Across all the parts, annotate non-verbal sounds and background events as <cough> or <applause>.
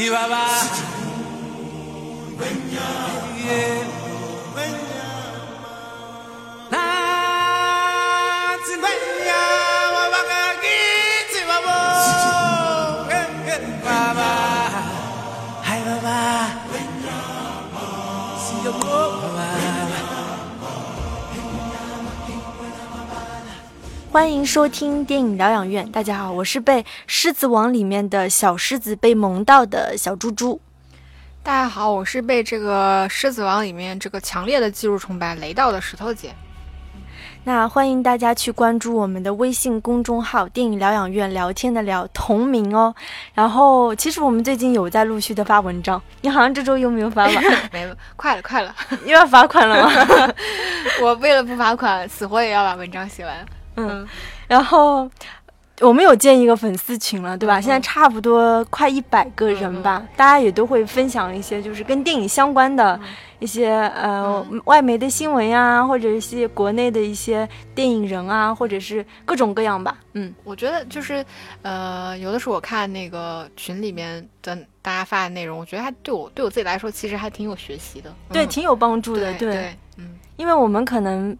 Chihuahua. 欢迎收听电影疗养院。大家好，我是被《狮子王》里面的小狮子被萌到的小猪猪。大家好，我是被这个《狮子王》里面这个强烈的技术崇拜雷到的石头姐。那欢迎大家去关注我们的微信公众号“电影疗养院”，聊天的聊同名哦。然后，其实我们最近有在陆续的发文章，你好像这周又没有发吧？<laughs> 没，快了，快了，<laughs> 又要罚款了吗？<laughs> 我为了不罚款，死活也要把文章写完。嗯，然后我们有建一个粉丝群了，对吧？现在差不多快一百个人吧，大家也都会分享一些就是跟电影相关的一些呃外媒的新闻呀，或者一些国内的一些电影人啊，或者是各种各样吧。嗯，我觉得就是呃，有的时候我看那个群里面的大家发的内容，我觉得还对我对我自己来说，其实还挺有学习的，对，挺有帮助的，对，嗯，因为我们可能。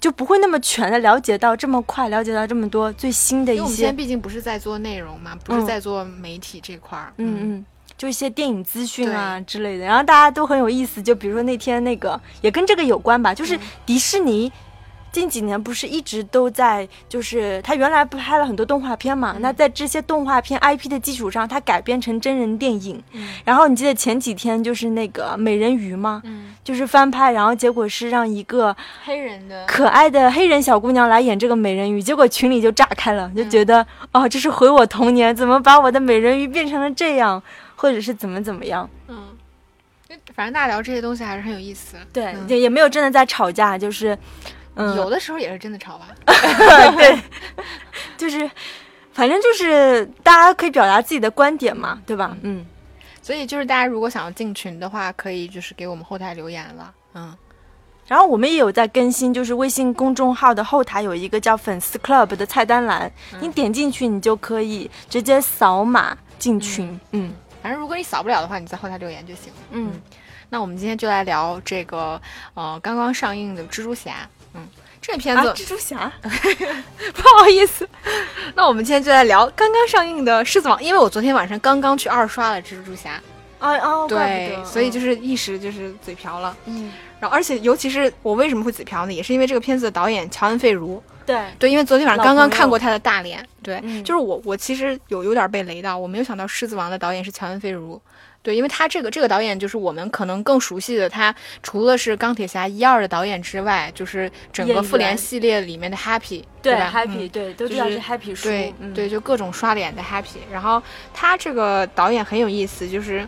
就不会那么全的了解到这么快，了解到这么多最新的一些。我们现在毕竟不是在做内容嘛，不是在做媒体这块儿。嗯嗯，就一些电影资讯啊之类的，然后大家都很有意思。就比如说那天那个也跟这个有关吧，就是迪士尼。近几年不是一直都在，就是他原来不拍了很多动画片嘛？那在这些动画片 IP 的基础上，他改编成真人电影。然后你记得前几天就是那个美人鱼吗？嗯，就是翻拍，然后结果是让一个黑人的可爱的黑人小姑娘来演这个美人鱼，结果群里就炸开了，就觉得哦，这是毁我童年，怎么把我的美人鱼变成了这样，或者是怎么怎么样？嗯，反正大家聊这些东西还是很有意思。对，也也没有真的在吵架，就是。有的时候也是真的吵吧，对，<laughs> <laughs> 就是，反正就是大家可以表达自己的观点嘛，对吧？嗯，所以就是大家如果想要进群的话，可以就是给我们后台留言了，嗯，然后我们也有在更新，就是微信公众号的后台有一个叫粉丝 club 的菜单栏，你点进去，你就可以直接扫码进群，嗯，反正如果你扫不了的话，你在后台留言就行，嗯，那我们今天就来聊这个呃刚刚上映的蜘蛛侠。这片子蜘蛛侠，<laughs> 不好意思，那我们今天就来聊刚刚上映的《狮子王》，因为我昨天晚上刚刚去二刷了蜘蛛侠，啊哦，对，所以就是一时就是嘴瓢了，嗯，然后而且尤其是我为什么会嘴瓢呢？也是因为这个片子的导演乔恩·费如，对对，因为昨天晚上刚刚看过他的大脸，对，就是我我其实有有点被雷到，我没有想到《狮子王》的导演是乔恩·费如。对，因为他这个这个导演就是我们可能更熟悉的，他除了是钢铁侠一二的导演之外，就是整个复联系列里面的 Happy，对 Happy，对，都知道是 Happy 叔，对对，就各种刷脸的 Happy。然后他这个导演很有意思，就是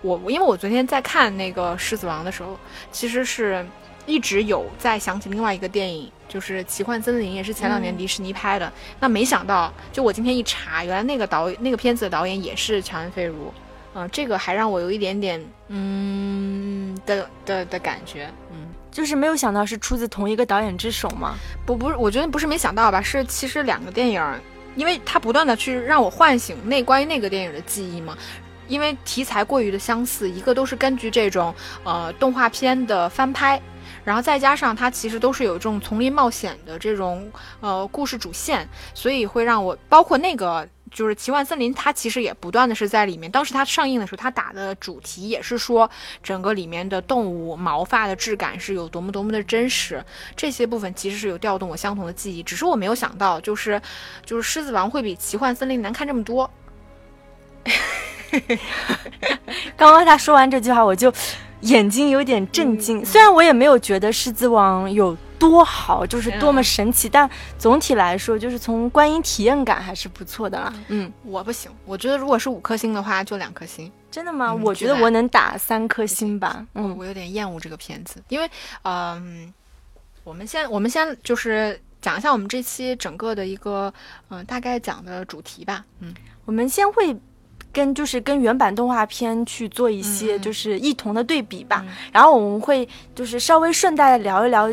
我因为我昨天在看那个狮子王的时候，其实是一直有在想起另外一个电影，就是奇幻森林，也是前两年迪士尼拍的。那没想到，就我今天一查，原来那个导那个片子的导演也是乔恩·费如。嗯，这个还让我有一点点嗯的的的感觉，嗯，就是没有想到是出自同一个导演之手吗？不，不是，我觉得不是没想到吧，是其实两个电影，因为它不断的去让我唤醒那关于那个电影的记忆嘛，因为题材过于的相似，一个都是根据这种呃动画片的翻拍，然后再加上它其实都是有这种丛林冒险的这种呃故事主线，所以会让我包括那个。就是奇幻森林，它其实也不断的是在里面。当时它上映的时候，它打的主题也是说，整个里面的动物毛发的质感是有多么多么的真实。这些部分其实是有调动我相同的记忆，只是我没有想到，就是就是狮子王会比奇幻森林难看这么多。<laughs> 刚刚他说完这句话，我就眼睛有点震惊。虽然我也没有觉得狮子王有。多好，就是多么神奇，但总体来说，就是从观影体验感还是不错的啦。嗯，我不行，我觉得如果是五颗星的话，就两颗星。真的吗？我觉得我能打三颗星吧。嗯，我有点厌恶这个片子，因为，嗯，我们先，我们先就是讲一下我们这期整个的一个，嗯，大概讲的主题吧。嗯，我们先会跟就是跟原版动画片去做一些就是异同的对比吧，然后我们会就是稍微顺带聊一聊。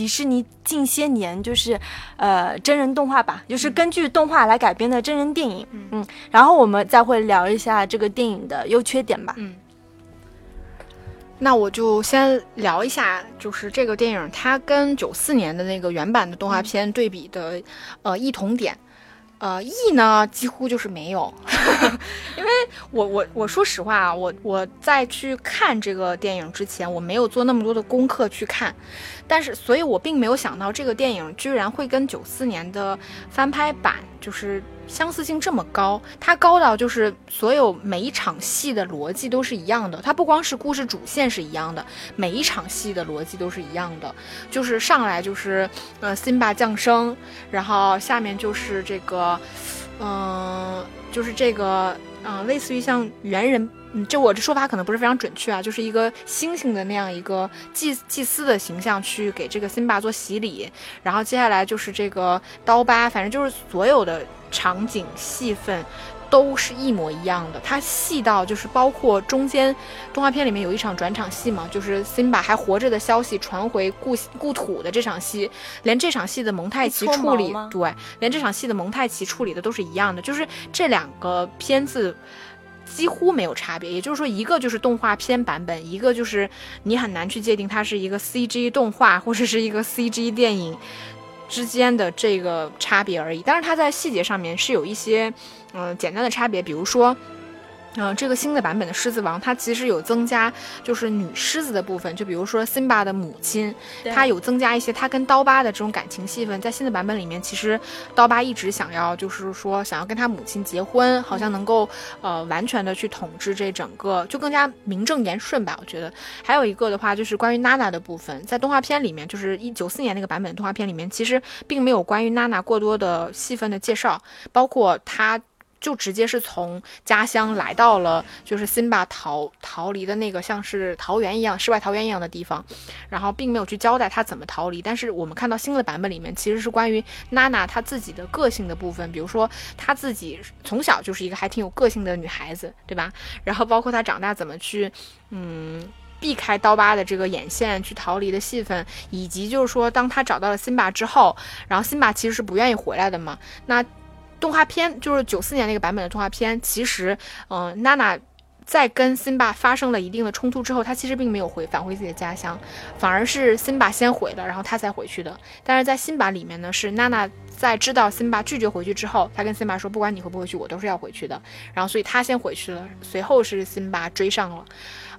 迪士尼近些年就是呃真人动画吧，就是根据动画来改编的真人电影。嗯，然后我们再会聊一下这个电影的优缺点吧。嗯。那我就先聊一下，就是这个电影它跟九四年的那个原版的动画片对比的，呃，异同点，呃，意呢几乎就是没有，<laughs> 因为我我我说实话啊，我我在去看这个电影之前，我没有做那么多的功课去看，但是所以我并没有想到这个电影居然会跟九四年的翻拍版就是。相似性这么高，它高到就是所有每一场戏的逻辑都是一样的。它不光是故事主线是一样的，每一场戏的逻辑都是一样的。就是上来就是呃辛巴降生，然后下面就是这个，嗯，就是这个，嗯，类似于像猿人。嗯，就我这说法可能不是非常准确啊，就是一个猩猩的那样一个祭祭司的形象去给这个辛巴做洗礼，然后接下来就是这个刀疤，反正就是所有的场景戏份都是一模一样的。它细到就是包括中间动画片里面有一场转场戏嘛，就是辛巴还活着的消息传回故故土的这场戏，连这场戏的蒙太奇处理，对，连这场戏的蒙太奇处理的都是一样的，就是这两个片子。几乎没有差别，也就是说，一个就是动画片版本，一个就是你很难去界定它是一个 CG 动画或者是一个 CG 电影之间的这个差别而已。但是它在细节上面是有一些嗯简单的差别，比如说。嗯，这个新的版本的狮子王，它其实有增加，就是女狮子的部分，就比如说辛巴的母亲，她有增加一些她跟刀疤的这种感情戏份。在新的版本里面，其实刀疤一直想要，就是说想要跟他母亲结婚，好像能够呃完全的去统治这整个，就更加名正言顺吧。我觉得还有一个的话，就是关于娜娜的部分，在动画片里面，就是一九四年那个版本动画片里面，其实并没有关于娜娜过多的戏份的介绍，包括她。就直接是从家乡来到了，就是辛巴逃逃离的那个像是桃园一样、世外桃源一样的地方，然后并没有去交代他怎么逃离。但是我们看到新的版本里面，其实是关于娜娜她自己的个性的部分，比如说她自己从小就是一个还挺有个性的女孩子，对吧？然后包括她长大怎么去，嗯，避开刀疤的这个眼线去逃离的戏份，以及就是说当她找到了辛巴之后，然后辛巴其实是不愿意回来的嘛，那。动画片就是九四年那个版本的动画片，其实，嗯，娜娜在跟辛巴发生了一定的冲突之后，她其实并没有回返回自己的家乡，反而是辛巴先回了，然后她才回去的。但是在辛巴里面呢，是娜娜在知道辛巴拒绝回去之后，她跟辛巴说，不管你回不回去，我都是要回去的。然后所以她先回去了，随后是辛巴追上了。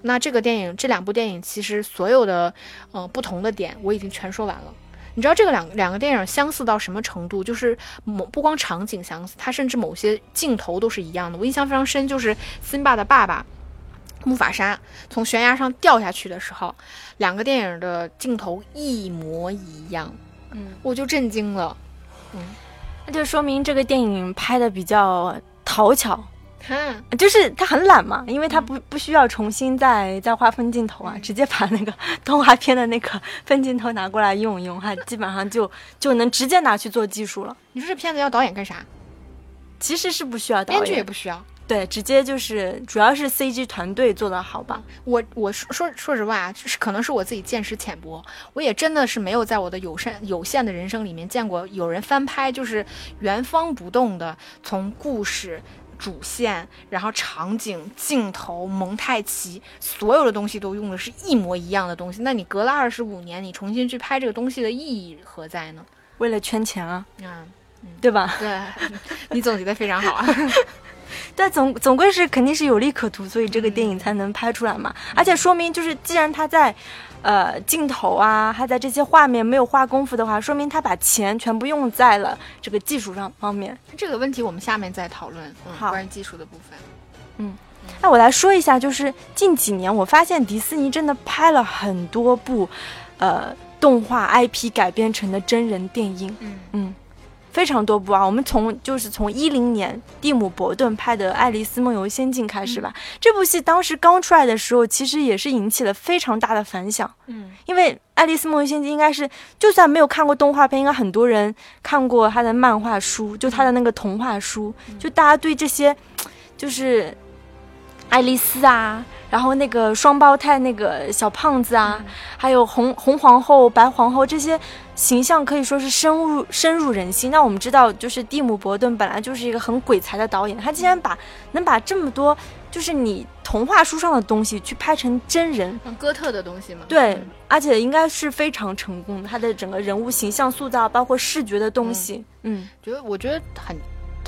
那这个电影，这两部电影其实所有的，嗯，不同的点我已经全说完了。你知道这个两两个电影相似到什么程度？就是某不光场景相似，它甚至某些镜头都是一样的。我印象非常深，就是辛巴的爸爸木法沙从悬崖上掉下去的时候，两个电影的镜头一模一样。嗯，我就震惊了。嗯，那就说明这个电影拍的比较讨巧。就是他很懒嘛，因为他不不需要重新再再画分镜头啊，直接把那个动画片的那个分镜头拿过来用一用，哈，<laughs> 基本上就就能直接拿去做技术了。你说这片子要导演干啥？其实是不需要导演，编剧也不需要，对，直接就是主要是 CG 团队做的好吧。我我说说说实话，就是可能是我自己见识浅薄，我也真的是没有在我的有限有限的人生里面见过有人翻拍，就是原封不动的从故事。主线，然后场景、镜头、蒙太奇，所有的东西都用的是一模一样的东西。那你隔了二十五年，你重新去拍这个东西的意义何在呢？为了圈钱啊，嗯，对吧？对，<laughs> 你总结的非常好啊。<laughs> 对，总总归是肯定是有利可图，所以这个电影才能拍出来嘛。而且说明就是，既然他在。呃，镜头啊，还在这些画面没有花功夫的话，说明他把钱全部用在了这个技术上方面。这个问题我们下面再讨论。好，关于技术的部分。嗯，那我来说一下，就是近几年我发现迪士尼真的拍了很多部，呃，动画 IP 改编成的真人电影。嗯嗯。非常多部啊，我们从就是从一零年蒂姆·伯顿拍的《爱丽丝梦游仙境》开始吧。这部戏当时刚出来的时候，其实也是引起了非常大的反响。嗯，因为《爱丽丝梦游仙境》应该是就算没有看过动画片，应该很多人看过他的漫画书，就他的那个童话书。就大家对这些，就是爱丽丝啊，然后那个双胞胎那个小胖子啊，还有红红皇后、白皇后这些形象可以说是深入深入人心。那我们知道，就是蒂姆·伯顿本来就是一个很鬼才的导演，他竟然把能把这么多就是你童话书上的东西去拍成真人，哥特的东西嘛。对，而且应该是非常成功的，他的整个人物形象塑造，包括视觉的东西，嗯，觉得我觉得很。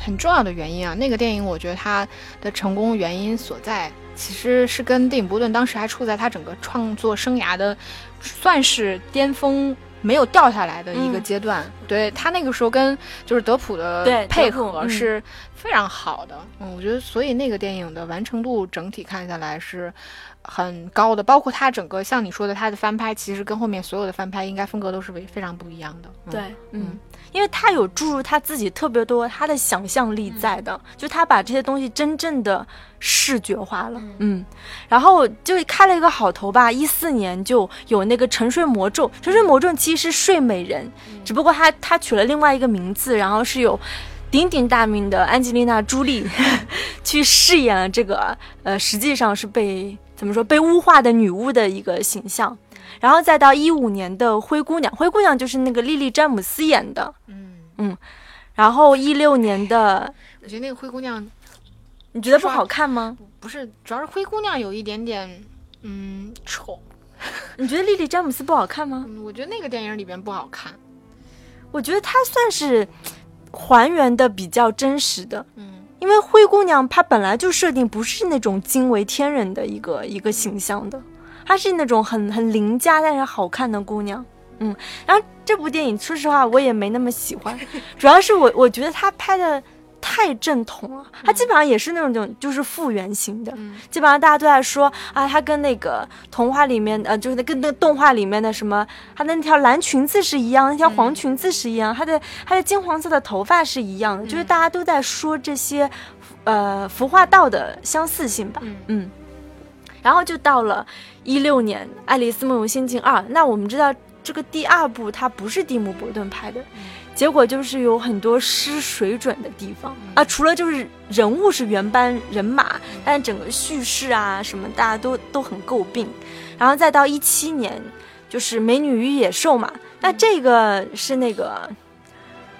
很重要的原因啊，那个电影我觉得它的成功原因所在，其实是跟电影伯顿当时还处在他整个创作生涯的，算是巅峰没有掉下来的一个阶段。对他那个时候跟就是德普的配合是非常好的。嗯，我觉得所以那个电影的完成度整体看下来是很高的，包括他整个像你说的他的翻拍，其实跟后面所有的翻拍应该风格都是非非常不一样的。对，嗯。因为他有注入他自己特别多他的想象力在的，就他把这些东西真正的视觉化了，嗯，然后就开了一个好头吧。一四年就有那个《沉睡魔咒》，《沉睡魔咒》其实是睡美人，只不过他他取了另外一个名字，然后是有鼎鼎大名的安吉丽娜·朱莉 <laughs> 去饰演了这个，呃，实际上是被怎么说被污化的女巫的一个形象。然后再到一五年的《灰姑娘》，灰姑娘就是那个莉莉詹姆斯演的，嗯嗯。然后一六年的，我觉得那个灰姑娘，你觉得不好看吗？不是，主要是灰姑娘有一点点，嗯，丑。你觉得莉莉詹姆斯不好看吗？我觉得那个电影里边不好看。我觉得她算是还原的比较真实的，嗯，因为灰姑娘她本来就设定不是那种惊为天人的一个一个形象的。她是那种很很邻家但是好看的姑娘，嗯，然后这部电影说实话我也没那么喜欢，<laughs> 主要是我我觉得她拍的太正统了，他基本上也是那种就是复原型的，基本上大家都在说啊，他跟那个童话里面呃就是跟那个动画里面的什么，他的那条蓝裙子是一样，那条黄裙子是一样，他的他的金黄色的头发是一样的，就是大家都在说这些，呃，服化道的相似性吧，嗯。然后就到了一六年《爱丽丝梦游仙境二》，那我们知道这个第二部它不是蒂姆·伯顿拍的，结果就是有很多失水准的地方啊。除了就是人物是原班人马，但整个叙事啊什么大家都都很诟病。然后再到一七年，就是《美女与野兽》嘛，那这个是那个。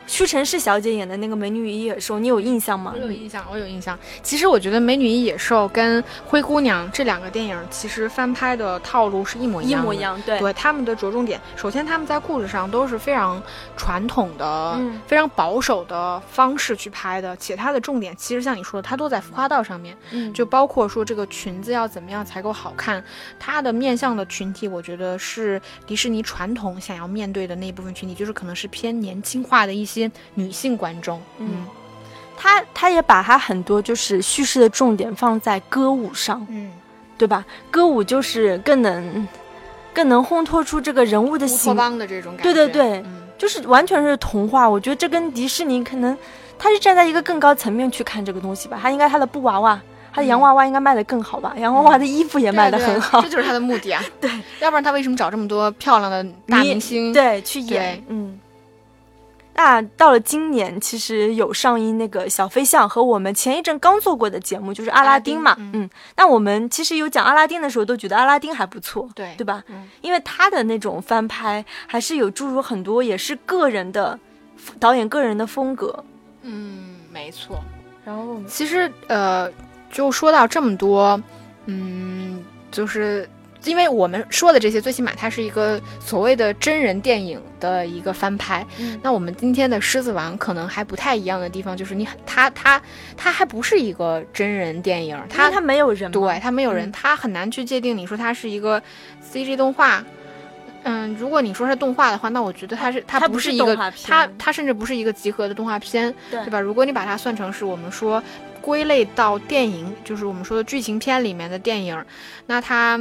屈臣氏小姐演的那个《美女与野兽》，你有印象吗？我有印象，我有印象。其实我觉得《美女与野兽》跟《灰姑娘》这两个电影，其实翻拍的套路是一模一样。一模一样，对。对，他们的着重点，首先他们在故事上都是非常传统的、非常保守的方式去拍的，且它的重点其实像你说的，它都在服化道上面。嗯。就包括说这个裙子要怎么样才够好看，它的面向的群体，我觉得是迪士尼传统想要面对的那一部分群体，就是可能是偏年轻化的一些。些女性观众，嗯，他他也把他很多就是叙事的重点放在歌舞上，嗯，对吧？歌舞就是更能更能烘托出这个人物的形邦的这种感觉，对对对，就是完全是童话。我觉得这跟迪士尼可能他是站在一个更高层面去看这个东西吧。他应该他的布娃娃，他的洋娃娃应该卖的更好吧？洋娃娃的衣服也卖的很好，这就是他的目的啊。<laughs> 对，要不然他为什么找这么多漂亮的大明星对去演？嗯。那到了今年，其实有上映那个小飞象和我们前一阵刚做过的节目，就是阿拉丁嘛。嗯，那我们其实有讲阿拉丁的时候，都觉得阿拉丁还不错，对对吧？嗯，因为他的那种翻拍还是有注入很多，也是个人的导演个人的风格。嗯，没错。然后其实呃，就说到这么多，嗯，就是。因为我们说的这些，最起码它是一个所谓的真人电影的一个翻拍。那我们今天的《狮子王》可能还不太一样的地方，就是你它它它还不是一个真人电影，它它没有人，对，它没有人，它很难去界定。你说它是一个 CG 动画，嗯，如果你说是动画的话，那我觉得它是它不是一个它它甚至不是一个集合的动画片，对吧？如果你把它算成是我们说归类到电影，就是我们说的剧情片里面的电影，那它。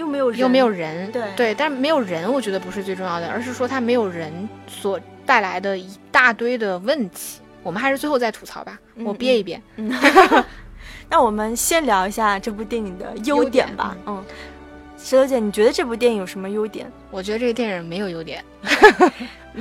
又没有又没有人，对对，但是没有人，我觉得不是最重要的，而是说他没有人所带来的一大堆的问题。我们还是最后再吐槽吧，我憋一憋。<laughs> <laughs> 那我们先聊一下这部电影的优点吧。嗯，石头姐，你觉得这部电影有什么优点？我觉得这个电影没有优点，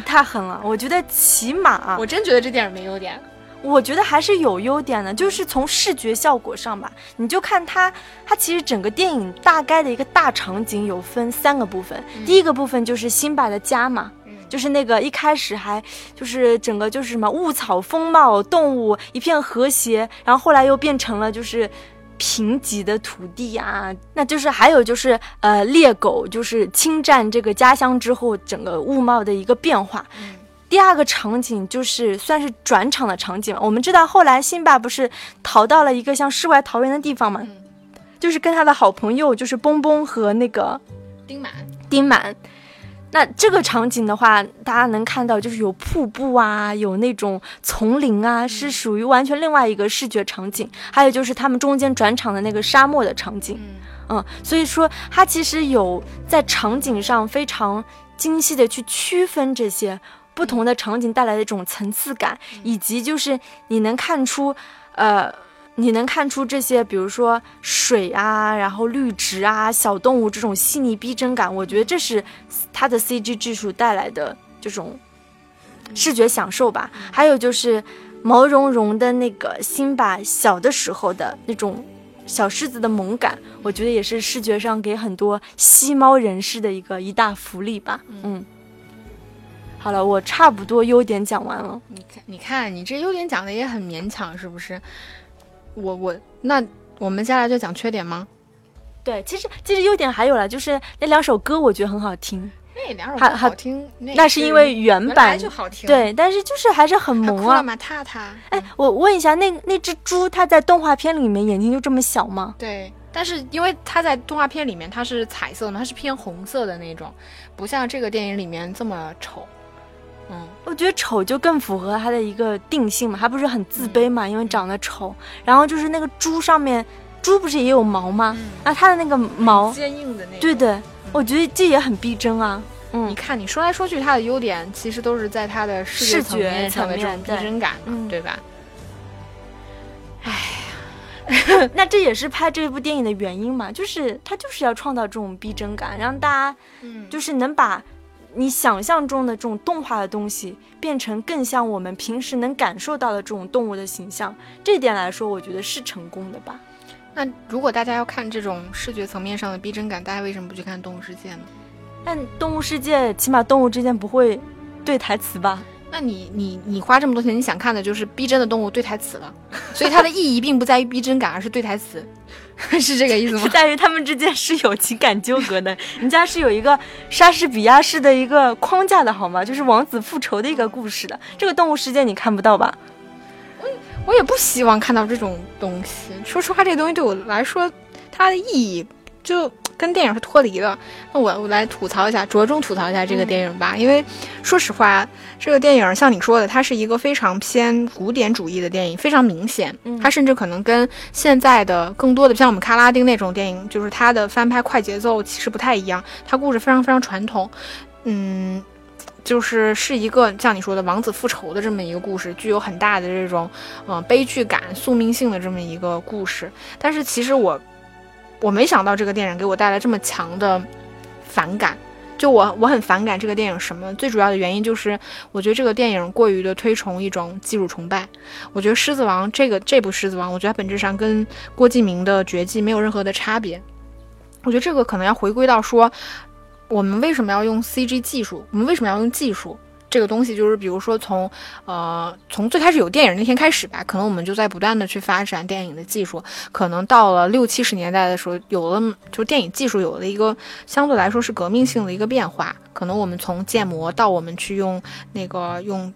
太狠了。我觉得起码，我真觉得这电影没优点。我觉得还是有优点的，就是从视觉效果上吧，你就看它，它其实整个电影大概的一个大场景有分三个部分，第一个部分就是辛巴的家嘛。就是那个一开始还就是整个就是什么物草风貌，动物一片和谐，然后后来又变成了就是贫瘠的土地啊，那就是还有就是呃猎狗就是侵占这个家乡之后整个物貌的一个变化。第二个场景就是算是转场的场景，我们知道后来辛巴不是逃到了一个像世外桃源的地方嘛，就是跟他的好朋友就是蹦蹦和那个丁满。丁满。那这个场景的话，大家能看到就是有瀑布啊，有那种丛林啊，是属于完全另外一个视觉场景。还有就是他们中间转场的那个沙漠的场景，嗯，所以说它其实有在场景上非常精细的去区分这些不同的场景带来的这种层次感，以及就是你能看出，呃。你能看出这些，比如说水啊，然后绿植啊，小动物这种细腻逼真感，我觉得这是它的 CG 技术带来的这种视觉享受吧。还有就是毛茸茸的那个辛巴小的时候的那种小狮子的萌感，我觉得也是视觉上给很多吸猫人士的一个一大福利吧。嗯，好了，我差不多优点讲完了。你看，你看，你这优点讲的也很勉强，是不是？我我那我们接下来就讲缺点吗？对，其实其实优点还有了，就是那两首歌我觉得很好听。那两首歌好听，那是因为原版就好听。对，但是就是还是很萌啊。马，踏踏。哎，我问一下，那那只猪它在动画片里面眼睛就这么小吗？对，但是因为它在动画片里面它是彩色的，它是偏红色的那种，不像这个电影里面这么丑。嗯，我觉得丑就更符合他的一个定性嘛，他不是很自卑嘛，因为长得丑。然后就是那个猪上面，猪不是也有毛吗？那它的那个毛坚硬的那，对对，我觉得这也很逼真啊。嗯，你看你说来说去，它的优点其实都是在它的视觉上的这种逼真感，对吧？哎呀，<laughs> 那这也是拍这部电影的原因嘛，就是他就是要创造这种逼真感，让大家，嗯，就是能把。你想象中的这种动画的东西，变成更像我们平时能感受到的这种动物的形象，这点来说，我觉得是成功的吧。那如果大家要看这种视觉层面上的逼真感，大家为什么不去看《动物世界》呢？但《动物世界》起码动物之间不会对台词吧？那你你你花这么多钱，你想看的就是逼真的动物对台词了，所以它的意义并不在于逼真感，而是对台词。<laughs> 是这个意思吗？<laughs> 在于他们之间是有情感纠葛的，人家是有一个莎士比亚式的一个框架的，好吗？就是王子复仇的一个故事的。这个动物世界你看不到吧？我我也不希望看到这种东西。说实话，这个东西对我来说，它的意义就。跟电影是脱离的，那我我来吐槽一下，着重吐槽一下这个电影吧。因为说实话，这个电影像你说的，它是一个非常偏古典主义的电影，非常明显。它甚至可能跟现在的更多的像我们卡拉丁那种电影，就是它的翻拍快节奏其实不太一样。它故事非常非常传统，嗯，就是是一个像你说的王子复仇的这么一个故事，具有很大的这种嗯悲剧感、宿命性的这么一个故事。但是其实我。我没想到这个电影给我带来这么强的反感，就我我很反感这个电影什么？最主要的原因就是我觉得这个电影过于的推崇一种技术崇拜。我觉得《狮子王》这个这部《狮子王》，我觉得它本质上跟郭敬明的《绝技》没有任何的差别。我觉得这个可能要回归到说，我们为什么要用 CG 技术？我们为什么要用技术？这个东西就是，比如说从，呃，从最开始有电影那天开始吧，可能我们就在不断的去发展电影的技术。可能到了六七十年代的时候，有了，就电影技术有了一个相对来说是革命性的一个变化。可能我们从建模到我们去用那个用。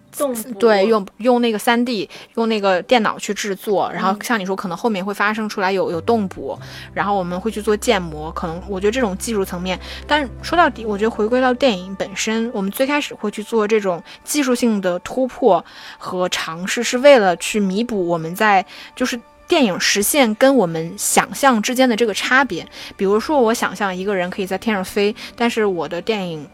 对，用用那个三 D，用那个电脑去制作，然后像你说，可能后面会发生出来有有动捕，然后我们会去做建模，可能我觉得这种技术层面，但说到底，我觉得回归到电影本身，我们最开始会去做这种技术性的突破和尝试，是为了去弥补我们在就是电影实现跟我们想象之间的这个差别。比如说，我想象一个人可以在天上飞，但是我的电影。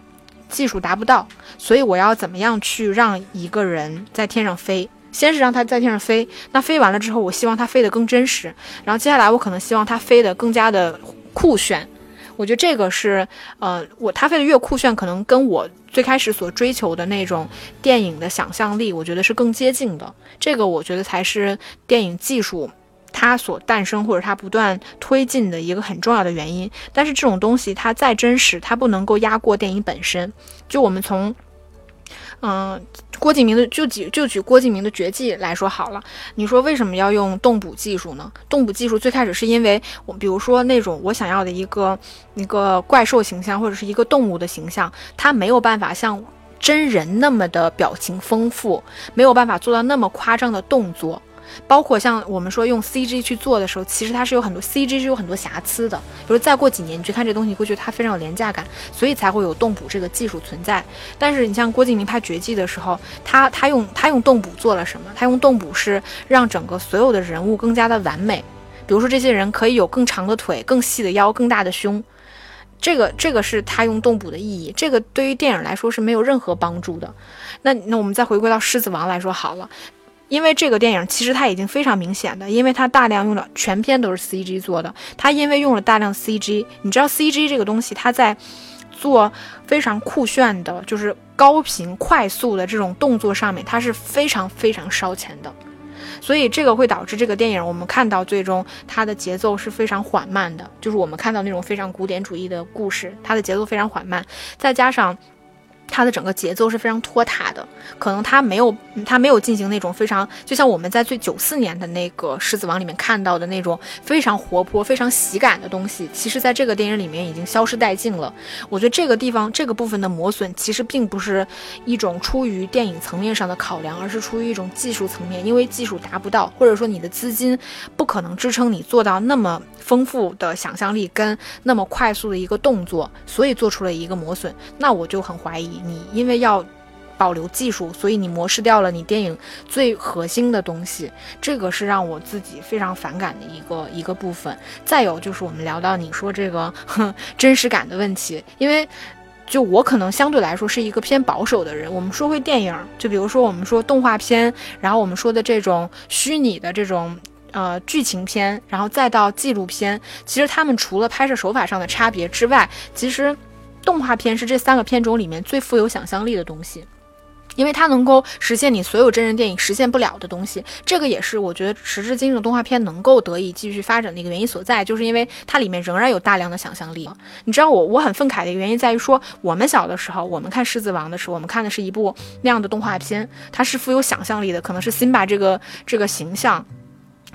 技术达不到，所以我要怎么样去让一个人在天上飞？先是让他在天上飞，那飞完了之后，我希望他飞得更真实。然后接下来我可能希望他飞得更加的酷炫。我觉得这个是，呃，我他飞得越酷炫，可能跟我最开始所追求的那种电影的想象力，我觉得是更接近的。这个我觉得才是电影技术它所诞生或者它不断推进的一个很重要的原因。但是这种东西它再真实，它不能够压过电影本身。就我们从。嗯，郭敬明的就举就举郭敬明的绝技来说好了。你说为什么要用动捕技术呢？动捕技术最开始是因为我，比如说那种我想要的一个一个怪兽形象或者是一个动物的形象，它没有办法像真人那么的表情丰富，没有办法做到那么夸张的动作。包括像我们说用 CG 去做的时候，其实它是有很多 CG 是有很多瑕疵的。比如再过几年你去看这东西，会觉得它非常有廉价感，所以才会有动捕这个技术存在。但是你像郭敬明拍绝技的时候，他他用他用动捕做了什么？他用动捕是让整个所有的人物更加的完美。比如说这些人可以有更长的腿、更细的腰、更大的胸，这个这个是他用动捕的意义。这个对于电影来说是没有任何帮助的。那那我们再回归到《狮子王》来说好了。因为这个电影其实它已经非常明显的，因为它大量用了全片都是 CG 做的。它因为用了大量 CG，你知道 CG 这个东西，它在做非常酷炫的，就是高频快速的这种动作上面，它是非常非常烧钱的。所以这个会导致这个电影我们看到最终它的节奏是非常缓慢的，就是我们看到那种非常古典主义的故事，它的节奏非常缓慢，再加上。它的整个节奏是非常拖沓的，可能它没有，它没有进行那种非常，就像我们在最九四年的那个《狮子王》里面看到的那种非常活泼、非常喜感的东西，其实在这个电影里面已经消失殆尽了。我觉得这个地方这个部分的磨损，其实并不是一种出于电影层面上的考量，而是出于一种技术层面，因为技术达不到，或者说你的资金不可能支撑你做到那么丰富的想象力跟那么快速的一个动作，所以做出了一个磨损。那我就很怀疑。你因为要保留技术，所以你磨失掉了你电影最核心的东西，这个是让我自己非常反感的一个一个部分。再有就是我们聊到你说这个 <laughs> 真实感的问题，因为就我可能相对来说是一个偏保守的人。我们说回电影，就比如说我们说动画片，然后我们说的这种虚拟的这种呃剧情片，然后再到纪录片，其实他们除了拍摄手法上的差别之外，其实。动画片是这三个片种里面最富有想象力的东西，因为它能够实现你所有真人电影实现不了的东西。这个也是我觉得时至今日动画片能够得以继续发展的一个原因所在，就是因为它里面仍然有大量的想象力。你知道我我很愤慨的一个原因在于说，我们小的时候，我们看《狮子王》的时候，我们看的是一部那样的动画片，它是富有想象力的，可能是辛巴这个这个形象。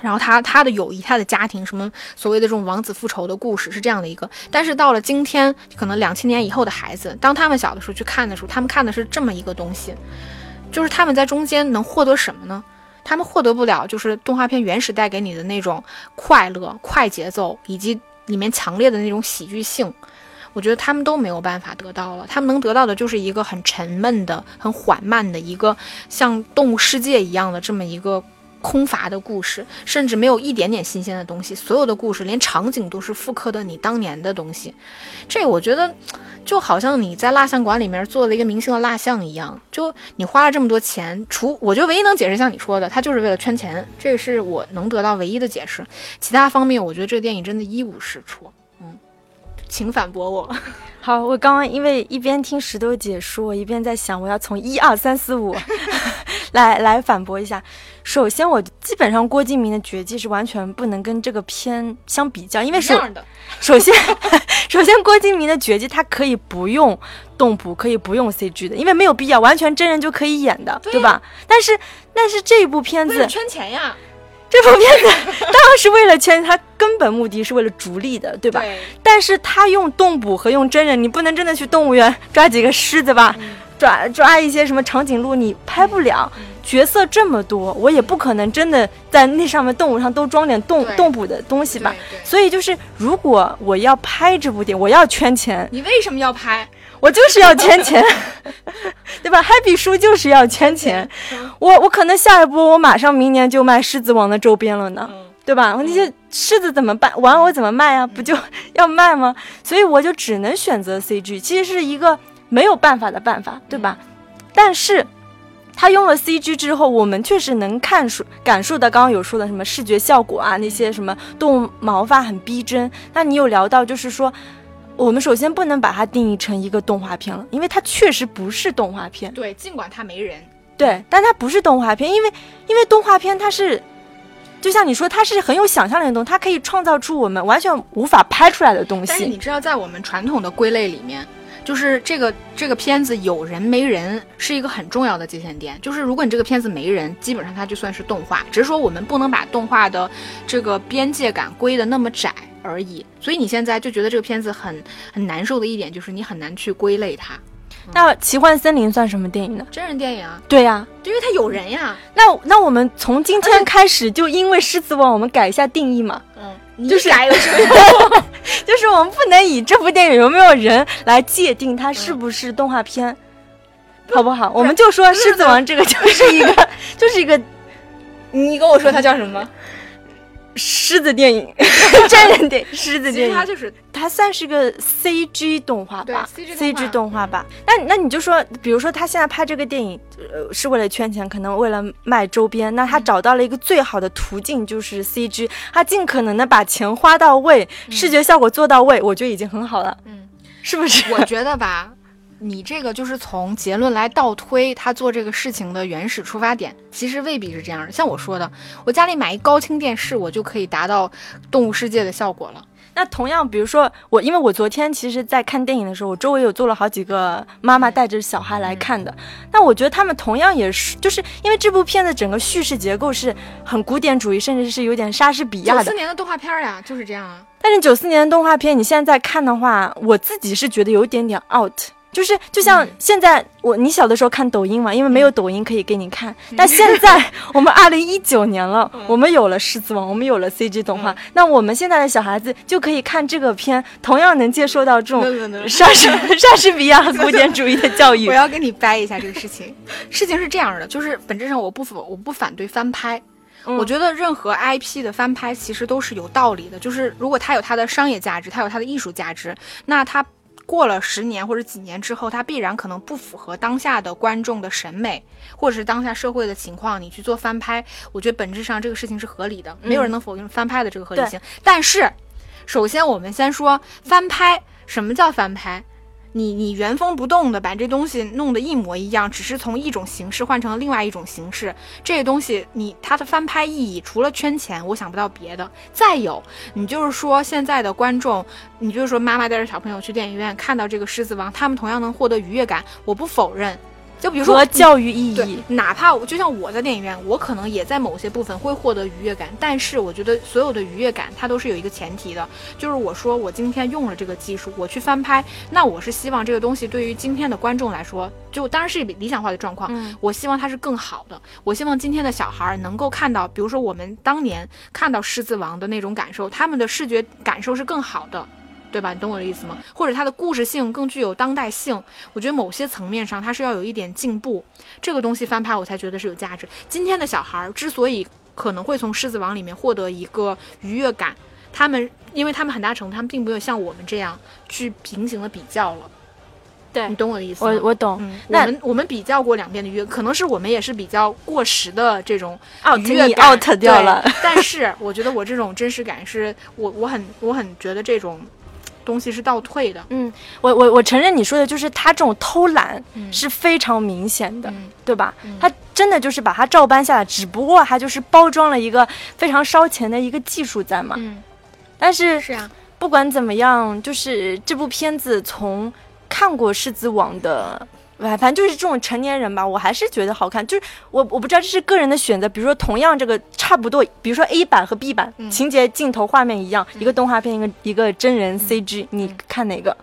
然后他他的友谊，他的家庭，什么所谓的这种王子复仇的故事是这样的一个。但是到了今天，可能两千年以后的孩子，当他们小的时候去看的时候，他们看的是这么一个东西，就是他们在中间能获得什么呢？他们获得不了，就是动画片原始带给你的那种快乐、快节奏，以及里面强烈的那种喜剧性。我觉得他们都没有办法得到了，他们能得到的就是一个很沉闷的、很缓慢的一个像动物世界一样的这么一个。空乏的故事，甚至没有一点点新鲜的东西。所有的故事，连场景都是复刻的你当年的东西。这我觉得，就好像你在蜡像馆里面做了一个明星的蜡像一样。就你花了这么多钱，除我觉得唯一能解释，像你说的，他就是为了圈钱。这个是我能得到唯一的解释。其他方面，我觉得这个电影真的一无是处。嗯，请反驳我。<laughs> 好，我刚刚因为一边听石头姐说，一边在想，我要从一二三四五 <laughs> 来来反驳一下。首先，我基本上郭敬明的绝技是完全不能跟这个片相比较，因为首首先 <laughs> 首先郭敬明的绝技他可以不用动捕，可以不用 CG 的，因为没有必要，完全真人就可以演的，对吧？但是但是这部片子圈钱呀。这部片子 <laughs> 当然是为了钱，他根本目的是为了逐利的，对吧？但是他用动捕和用真人，你不能真的去动物园抓几个狮子吧？抓抓一些什么长颈鹿，你拍不了。角色这么多，我也不可能真的在那上面动物上都装点动动捕的东西吧？所以就是，如果我要拍这部电影，我要圈钱。你为什么要拍？我就是要圈钱，<laughs> 对吧？Happy 叔就是要圈钱。我我可能下一波，我马上明年就卖狮子王的周边了呢，对吧？那些狮子怎么办？玩偶怎么卖啊？不就要卖吗？所以我就只能选择 CG，其实是一个没有办法的办法，对吧？但是他用了 CG 之后，我们确实能看出感受到刚刚有说的什么视觉效果啊，那些什么动物毛发很逼真。那你有聊到就是说。我们首先不能把它定义成一个动画片了，因为它确实不是动画片。对，尽管它没人，对，但它不是动画片，因为因为动画片它是，就像你说，它是很有想象力的东西，它可以创造出我们完全无法拍出来的东西但是你。知道，在我们传统的归类里面，就是这个这个片子有人没人是一个很重要的界限点。就是如果你这个片子没人，基本上它就算是动画，只是说我们不能把动画的这个边界感归的那么窄而已。所以你现在就觉得这个片子很很难受的一点，就是你很难去归类它。那《奇幻森林》算什么电影呢？真人电影啊，对呀、因为它有人呀。那那我们从今天开始就因为《狮子王》，我们改一下定义嘛，嗯，就是你改有什么用？<laughs> <laughs> 就是我们不能以这部电影有没有人来界定它是不是动画片，好不好？我们就说《狮子王》这个就是一个 <laughs> 就是一个你跟我说它叫什么？狮子电影，<laughs> 真人电影，狮子电影，实它就是它算是个 CG 动画吧，CG 动画。吧。那那你就说，比如说他现在拍这个电影，呃，是为了圈钱，可能为了卖周边，那他找到了一个最好的途径，就是 CG，他尽可能的把钱花到位，视觉效果做到位，我觉得已经很好了，嗯，是不是？我觉得吧，你这个就是从结论来倒推他做这个事情的原始出发点，其实未必是这样的。像我说的，我家里买一高清电视，我就可以达到动物世界的效果了。那同样，比如说我，因为我昨天其实，在看电影的时候，我周围有坐了好几个妈妈带着小孩来看的。那我觉得他们同样也是，就是因为这部片子整个叙事结构是很古典主义，甚至是有点莎士比亚的九四。年的动画片呀，就是这样啊。但是九四年的动画片，你现在在看的话，我自己是觉得有一点点 out。就是就像现在我你小的时候看抖音嘛，因为没有抖音可以给你看。但现在 <laughs> 我们二零一九年了，我们有了狮子王，我们有了 CG 动画，那我们现在的小孩子就可以看这个片，同样能接受到这种 <laughs> 莎士莎士比亚和古典主义的教育 <laughs> 我。要跟你掰一下这个事情。事情是这样的，就是本质上我不否我不反对翻拍。嗯我觉得任何 IP 的翻拍其实都是有道理的，就是如果它有它的商业价值，它有它的艺术价值，那它过了十年或者几年之后，它必然可能不符合当下的观众的审美，或者是当下社会的情况，你去做翻拍，我觉得本质上这个事情是合理的，没有人能否定翻拍的这个合理性。但是，首先我们先说翻拍，什么叫翻拍？你你原封不动的把这东西弄得一模一样，只是从一种形式换成了另外一种形式，这个东西你它的翻拍意义除了圈钱，我想不到别的。再有，你就是说现在的观众，你就是说妈妈带着小朋友去电影院看到这个《狮子王》，他们同样能获得愉悦感，我不否认。就比如说和教育意义，，哪怕我就像我在电影院，我可能也在某些部分会获得愉悦感，但是我觉得所有的愉悦感它都是有一个前提的，就是我说我今天用了这个技术，我去翻拍，那我是希望这个东西对于今天的观众来说，就当然是理想化的状况，嗯我希望它是更好的，我希望今天的小孩儿能够看到，比如说我们当年看到《狮子王》的那种感受，他们的视觉感受是更好的。对吧？你懂我的意思吗？或者它的故事性更具有当代性，我觉得某些层面上它是要有一点进步，这个东西翻拍我才觉得是有价值。今天的小孩儿之所以可能会从《狮子王》里面获得一个愉悦感，他们因为他们很大程度他们并没有像我们这样去平行的比较了。对你懂我的意思吗？我我懂。嗯，我们我们比较过两遍的愉悦，可能是我们也是比较过时的这种愉悦感 out 掉了但是我觉得我这种真实感是我我很我很觉得这种东西是倒退的。嗯，我我我承认你说的就是他这种偷懒嗯是非常明显的，嗯对吧？嗯他真的就是把它照搬下来，只不过他就是包装了一个非常烧钱的一个技术在嘛。嗯，但是是啊，不管怎么样，就是这部片子从看过《狮子王》的。哎，反正就是这种成年人吧，我还是觉得好看。就是我我不知道这是个人的选择，比如说同样这个差不多，比如说 A 版和 B 版、嗯情节、镜头、画面一样，一个动画片，一个一个真人 CG，、你嗯看哪个？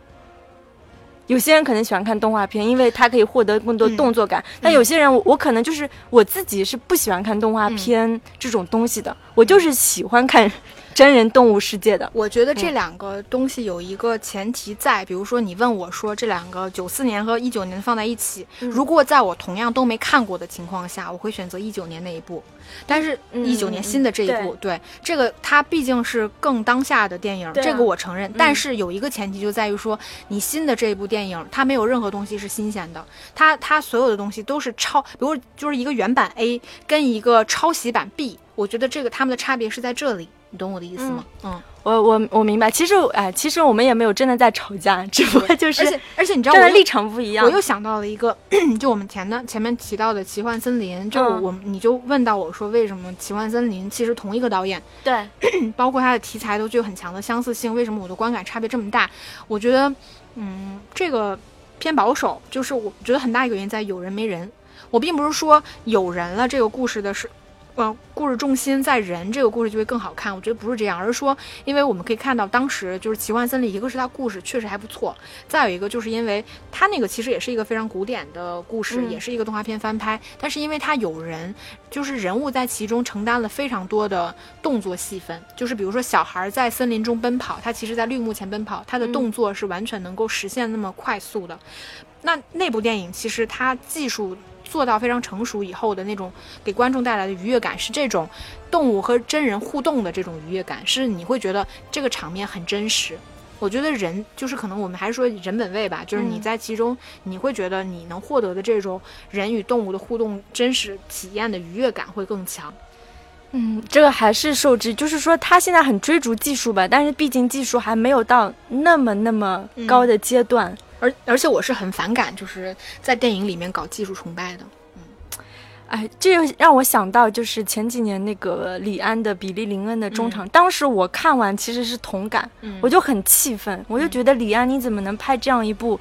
有些人可能喜欢看动画片，因为它可以获得更多嗯动作感。但有些人我，我可能就是我自己是不喜欢看动画嗯片这种东西的，我就是喜欢看真人动物世界的。我觉得这两个东西有一个前提在，比如说你问我说这两个九四年和一九年放在一起，嗯如果在我同样都没看过的情况下，我会选择一九年那一部。但是，嗯一九年新的这一部，对这个它毕竟是更当下的电影，这个我承认。但是有一个前提就在于说，你新的这一部电影，它没有任何东西是新鲜的，它它所有的东西都是抄，比如就是一个原版 A 跟一个抄袭版 B，我觉得这个他们的差别是在这里，你懂我的意思吗？嗯我我我明白，其实哎，其实我们也没有真的在吵架，只不过就是，而且而且你知道，站的立场不一样。我又想到了一个，<clears throat> 就我们前的前面提到的《奇幻森林》，就我你就问到我说，为什么《奇幻森林》其实同一个导演，对，<clears throat> 包括它的题材都具有很强的相似性，为什么我的观感差别这么大？我觉得，嗯，这个偏保守，就是我觉得很大一个原因在有人没人。我并不是说有人了，这个故事的是。呃，故事重心在人，这个故事就会更好看。我觉得不是这样，而是说，因为我们可以看到，当时就是奇幻森林，一个是它故事确实还不错，再有一个就是因为它那个其实也是一个非常古典的故事，也是一个动画片翻拍，但是因为它有人，就是人物在其中承担了非常多的动作戏份，就是比如说小孩在森林中奔跑，他其实在绿幕前奔跑，他的动作是完全能够实现那么快速的。那那部电影其实它技术。做到非常成熟以后的那种给观众带来的愉悦感，是这种动物和真人互动的这种愉悦感，是你会觉得这个场面很真实。我觉得人就是可能我们还是说人本位吧，就是你在其中你会觉得你能获得的这种人与动物的互动真实体验的愉悦感会更强。嗯，这个还是受制，就是说他现在很追逐技术吧，但是毕竟技术还没有到那么那么高的阶段。而而且我是很反感，就是在电影里面搞技术崇拜的。嗯，哎，这又让我想到就是前几年那个李安的《比利林恩》的中场，当时我看完其实是同感，我就很气愤，我就觉得李安你怎么能拍这样一部？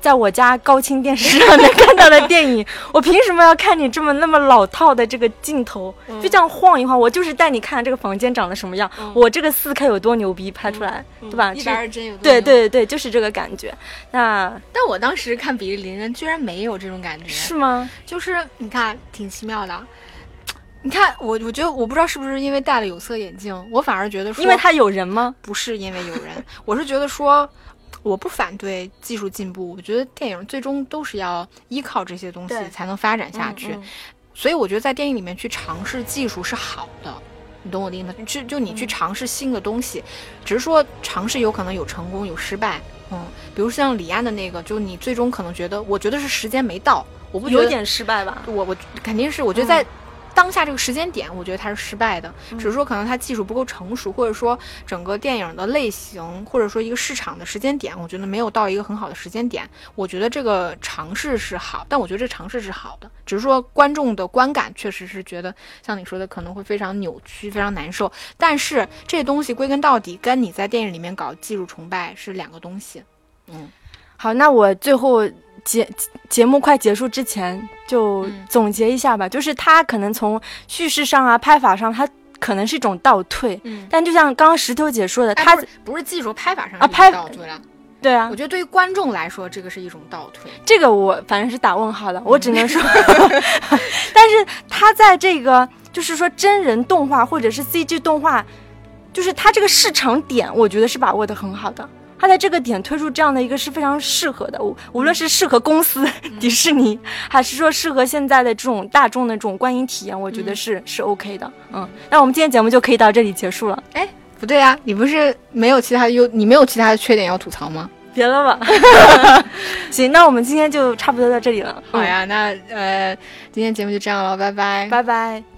在我家高清电视上能看到的电影，我凭什么要看你这么那么老套的这个镜头？就这样晃一晃，我就是带你看这个房间长得什么样，我这个四 K 有多牛逼，拍出来，对吧？一百二帧有多。对对对，就是这个感觉。那但我当时看《比利林恩》，居然没有这种感觉，是吗？就是你看，挺奇妙的。你看我，我觉得我不知道是不是因为戴了有色眼镜，我反而觉得说，因为他有人吗？不是因为有人，我是觉得说。我不反对技术进步，我觉得电影最终都是要依靠这些东西才能发展下去，所以我觉得在电影里面去尝试技术是好的，你懂我的意思？就就你去尝试新的东西，只是说尝试有可能有成功有失败，嗯，比如像李安的那个，就你最终可能觉得，我觉得是时间没到，我不觉得有点失败吧？我我肯定是，我觉得在。当下这个时间点，我觉得它是失败的，只是说可能它技术不够成熟，或者说整个电影的类型，或者说一个市场的时间点，我觉得没有到一个很好的时间点。我觉得这个尝试是好，但我觉得这尝试是好的，只是说观众的观感确实是觉得像你说的可能会非常扭曲，非常难受。但是这东西归根到底跟你在电影里面搞技术崇拜是两个东西。嗯，好，那我最后。节节目快结束之前，就总结一下吧。就是它可能从叙事上啊、拍法上，它可能是一种倒退。嗯，但就像刚刚石头姐说的，它不是技术拍法上啊，拍倒退了。对啊，我觉得对于观众来说，这个是一种倒退。这个我反正是打问号的，我只能说。<laughs> <laughs> 但是它在这个就是说真人动画或者是 CG 动画，就是它这个市场点，我觉得是把握的很好的。它在这个点推出这样的一个是非常适合的，无无论是适合公司 <laughs> 迪士尼，还是说适合现在的这种大众的这种观影体验，我觉得是是 OK 的。嗯，那我们今天节目就可以到这里结束了。哎，不对啊，你不是没有其他优，你没有其他的缺点要吐槽吗？<laughs> 别了吧。<laughs> 行，那我们今天就差不多到这里了。好呀，那呃，今天节目就这样了，拜拜，拜拜。